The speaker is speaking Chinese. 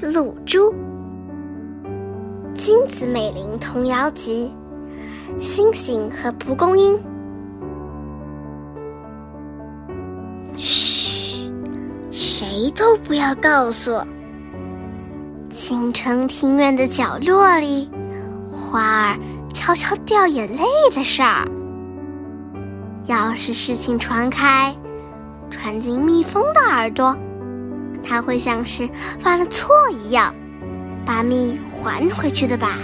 露珠，金子美玲童谣集，星星和蒲公英。嘘，谁都不要告诉。清晨庭院的角落里，花儿悄悄掉眼泪的事儿。要是事情传开，传进蜜蜂的耳朵，他会像是犯了错一样，把蜜还回去的吧。